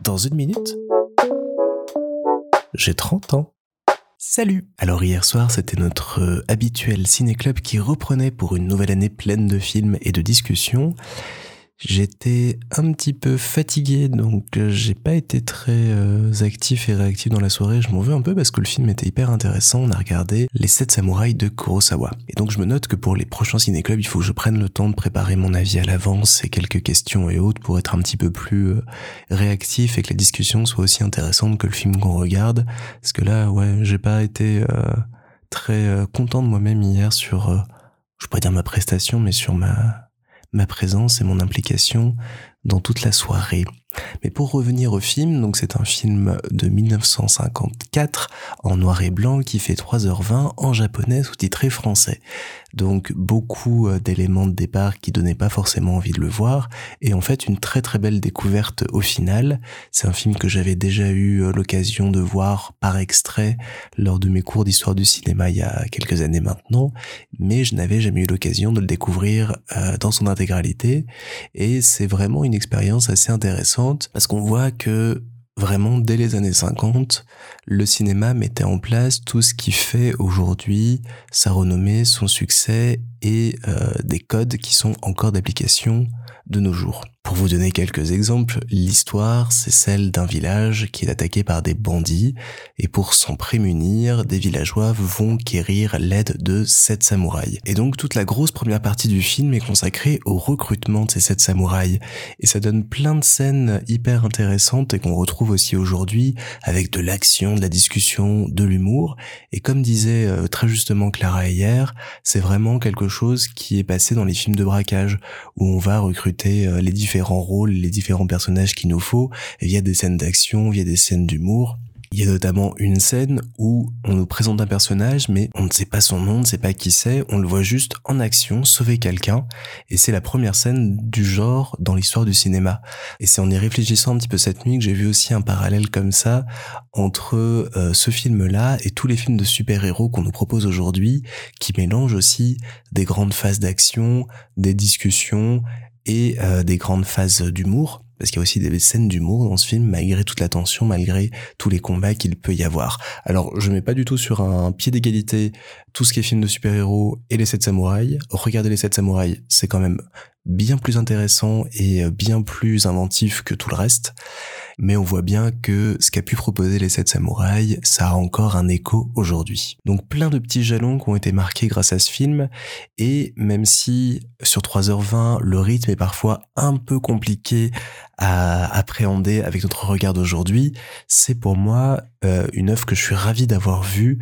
Dans une minute, j'ai 30 ans. Salut Alors hier soir, c'était notre euh, habituel ciné-club qui reprenait pour une nouvelle année pleine de films et de discussions. J'étais un petit peu fatigué, donc euh, j'ai pas été très euh, actif et réactif dans la soirée. Je m'en veux un peu parce que le film était hyper intéressant. On a regardé Les Sept Samouraïs de Kurosawa. Et donc je me note que pour les prochains ciné-clubs, il faut que je prenne le temps de préparer mon avis à l'avance et quelques questions et autres pour être un petit peu plus euh, réactif et que la discussion soit aussi intéressante que le film qu'on regarde. Parce que là, ouais, j'ai pas été très content de moi-même hier sur, je pourrais dire ma prestation, mais sur ma ma présence et mon implication dans toute la soirée. Mais pour revenir au film, donc c'est un film de 1954 en noir et blanc qui fait 3h20 en japonais sous-titré français. Donc beaucoup euh, d'éléments de départ qui donnaient pas forcément envie de le voir et en fait une très très belle découverte au final. C'est un film que j'avais déjà eu euh, l'occasion de voir par extrait lors de mes cours d'histoire du cinéma il y a quelques années maintenant, mais je n'avais jamais eu l'occasion de le découvrir euh, dans son intégralité et c'est vraiment une expérience assez intéressante parce qu'on voit que vraiment dès les années 50, le cinéma mettait en place tout ce qui fait aujourd'hui sa renommée, son succès et euh, des codes qui sont encore d'application de nos jours. Pour vous donner quelques exemples, l'histoire, c'est celle d'un village qui est attaqué par des bandits, et pour s'en prémunir, des villageois vont quérir l'aide de sept samouraïs. Et donc toute la grosse première partie du film est consacrée au recrutement de ces sept samouraïs, et ça donne plein de scènes hyper intéressantes et qu'on retrouve aussi aujourd'hui, avec de l'action, de la discussion, de l'humour, et comme disait euh, très justement Clara hier, c'est vraiment quelque chose qui est passé dans les films de braquage, où on va recruter euh, les différents différents rôles, les différents personnages qu'il nous faut, via des scènes d'action, via des scènes d'humour. Il y a notamment une scène où on nous présente un personnage, mais on ne sait pas son nom, on ne sait pas qui c'est, on le voit juste en action, sauver quelqu'un, et c'est la première scène du genre dans l'histoire du cinéma. Et c'est en y réfléchissant un petit peu cette nuit que j'ai vu aussi un parallèle comme ça entre euh, ce film-là et tous les films de super-héros qu'on nous propose aujourd'hui, qui mélangent aussi des grandes phases d'action, des discussions et euh, des grandes phases d'humour, parce qu'il y a aussi des scènes d'humour dans ce film, malgré toute la tension, malgré tous les combats qu'il peut y avoir. Alors, je mets pas du tout sur un pied d'égalité tout ce qui est film de super-héros et les sept samouraïs. Regardez les sept samouraïs, c'est quand même bien plus intéressant et euh, bien plus inventif que tout le reste. Mais on voit bien que ce qu'a pu proposer les sept samouraïs, ça a encore un écho aujourd'hui. Donc plein de petits jalons qui ont été marqués grâce à ce film. Et même si sur 3h20, le rythme est parfois un peu compliqué à appréhender avec notre regard d'aujourd'hui, c'est pour moi euh, une œuvre que je suis ravi d'avoir vue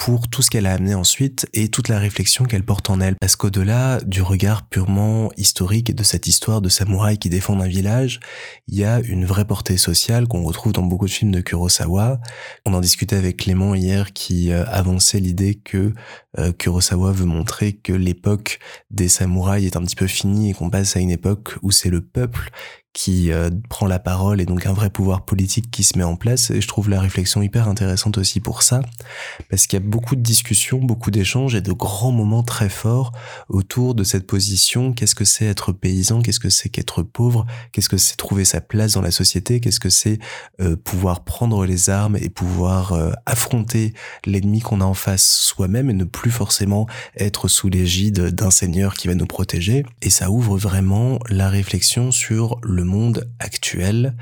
pour tout ce qu'elle a amené ensuite et toute la réflexion qu'elle porte en elle. Parce qu'au-delà du regard purement historique et de cette histoire de samouraï qui défendent un village, il y a une vraie portée sociale qu'on retrouve dans beaucoup de films de Kurosawa. On en discutait avec Clément hier qui euh, avançait l'idée que euh, Kurosawa veut montrer que l'époque des samouraïs est un petit peu finie et qu'on passe à une époque où c'est le peuple qui euh, prend la parole et donc un vrai pouvoir politique qui se met en place. Et je trouve la réflexion hyper intéressante aussi pour ça, parce qu'il y a beaucoup de discussions, beaucoup d'échanges et de grands moments très forts autour de cette position. Qu'est-ce que c'est être paysan? Qu'est-ce que c'est qu'être pauvre? Qu'est-ce que c'est trouver sa place dans la société? Qu'est-ce que c'est euh, pouvoir prendre les armes et pouvoir euh, affronter l'ennemi qu'on a en face soi-même et ne plus forcément être sous l'égide d'un seigneur qui va nous protéger? Et ça ouvre vraiment la réflexion sur le le monde actuel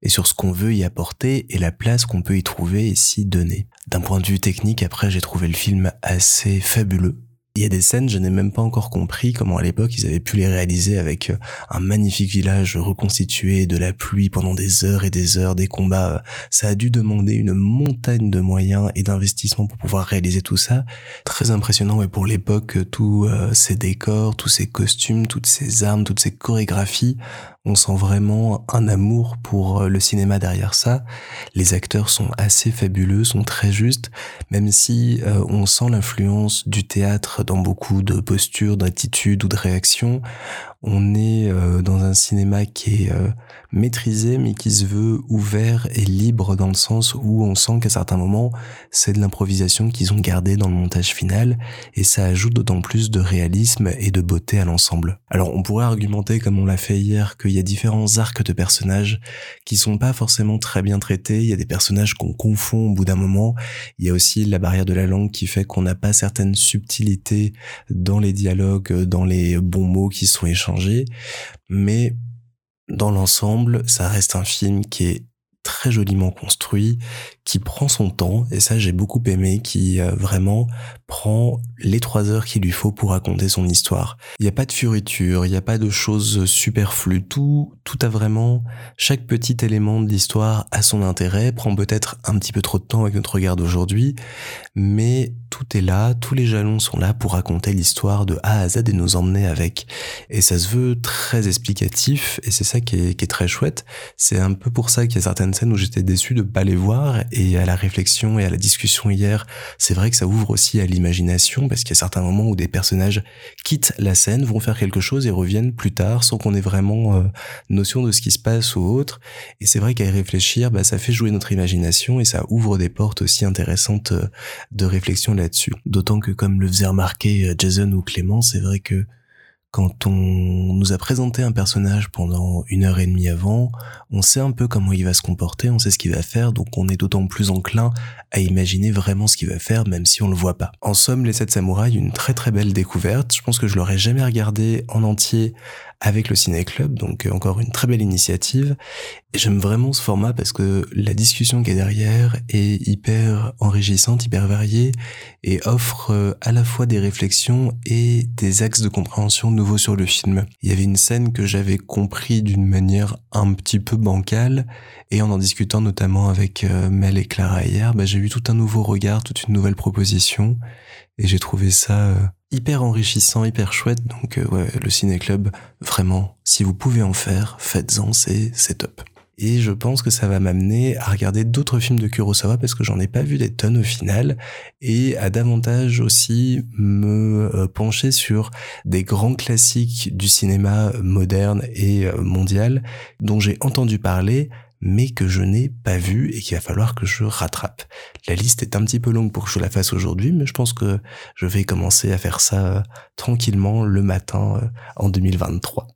et sur ce qu'on veut y apporter et la place qu'on peut y trouver et s'y donner. D'un point de vue technique, après, j'ai trouvé le film assez fabuleux. Il y a des scènes, je n'ai même pas encore compris comment à l'époque ils avaient pu les réaliser avec euh, un magnifique village reconstitué, de la pluie pendant des heures et des heures, des combats. Ça a dû demander une montagne de moyens et d'investissements pour pouvoir réaliser tout ça. Très impressionnant et pour l'époque, tous euh, ces décors, tous ces costumes, toutes ces armes, toutes ces chorégraphies, on sent vraiment un amour pour euh, le cinéma derrière ça. Les acteurs sont assez fabuleux, sont très justes, même si euh, on sent l'influence du théâtre dans beaucoup de postures, d'attitudes ou de réactions On est euh, dans un cinéma qui est euh, maîtrisé mais qui se veut ouvert et libre dans le sens où on sent qu'à certains moments c'est de l'improvisation qu'ils ont gardé dans le montage final et ça ajoute d'autant plus de réalisme et de beauté à l'ensemble. Alors on pourrait argumenter comme on l'a fait hier qu'il y a différents arcs de personnages qui sont pas forcément très bien traités, il y a des personnages qu'on confond au bout d'un moment, il y a aussi la barrière de la langue qui fait qu'on n'a pas certaines subtilités dans les dialogues, dans les bons mots qui sont échangés, mais dans l'ensemble, ça reste un film qui est très joliment construit, qui prend son temps, et ça j'ai beaucoup aimé, qui euh, vraiment prend les trois heures qu'il lui faut pour raconter son histoire. Il n'y a pas de furiture, il n'y a pas de choses superflues, tout, tout a vraiment, chaque petit élément de l'histoire a son intérêt, prend peut-être un petit peu trop de temps avec notre regard d'aujourd'hui, mais tout est là, tous les jalons sont là pour raconter l'histoire de A à Z et nous emmener avec. Et ça se veut très explicatif, et c'est ça qui est, qui est très chouette. C'est un peu pour ça qu'il y a certaines scènes où j'étais déçu de pas les voir, et à la réflexion et à la discussion hier, c'est vrai que ça ouvre aussi à l'imagination parce qu'il y a certains moments où des personnages quittent la scène, vont faire quelque chose et reviennent plus tard sans qu'on ait vraiment euh, notion de ce qui se passe ou autre. Et c'est vrai qu'à y réfléchir, bah, ça fait jouer notre imagination et ça ouvre des portes aussi intéressantes euh, de réflexion là-dessus. D'autant que comme le faisait remarquer euh, Jason ou Clément, c'est vrai que quand on nous a présenté un personnage pendant une heure et demie avant, on sait un peu comment il va se comporter, on sait ce qu'il va faire, donc on est d'autant plus enclin à imaginer vraiment ce qu'il va faire, même si on le voit pas. En somme, Les Sept Samouraïs, une très très belle découverte. Je pense que je l'aurais jamais regardé en entier avec le Ciné Club, donc euh, encore une très belle initiative. J'aime vraiment ce format parce que la discussion qui est derrière est hyper enrichissante, hyper variée et offre euh, à la fois des réflexions et des axes de compréhension nouveaux sur le film. Il y avait une scène que j'avais compris d'une manière un petit peu bancale et en en discutant notamment avec euh, Mel et Clara hier, bah, j'ai eu tout un nouveau regard, toute une nouvelle proposition et j'ai trouvé ça hyper enrichissant, hyper chouette. Donc euh, ouais, le ciné club, vraiment, si vous pouvez en faire, faites-en, c'est c'est top. Et je pense que ça va m'amener à regarder d'autres films de Kurosawa parce que j'en ai pas vu des tonnes au final et à davantage aussi me euh, pencher sur des grands classiques du cinéma moderne et euh, mondial dont j'ai entendu parler mais que je n'ai pas vu et qu'il va falloir que je rattrape. La liste est un petit peu longue pour que je la fasse aujourd'hui, mais je pense que je vais commencer à faire ça euh, tranquillement le matin euh, en 2023.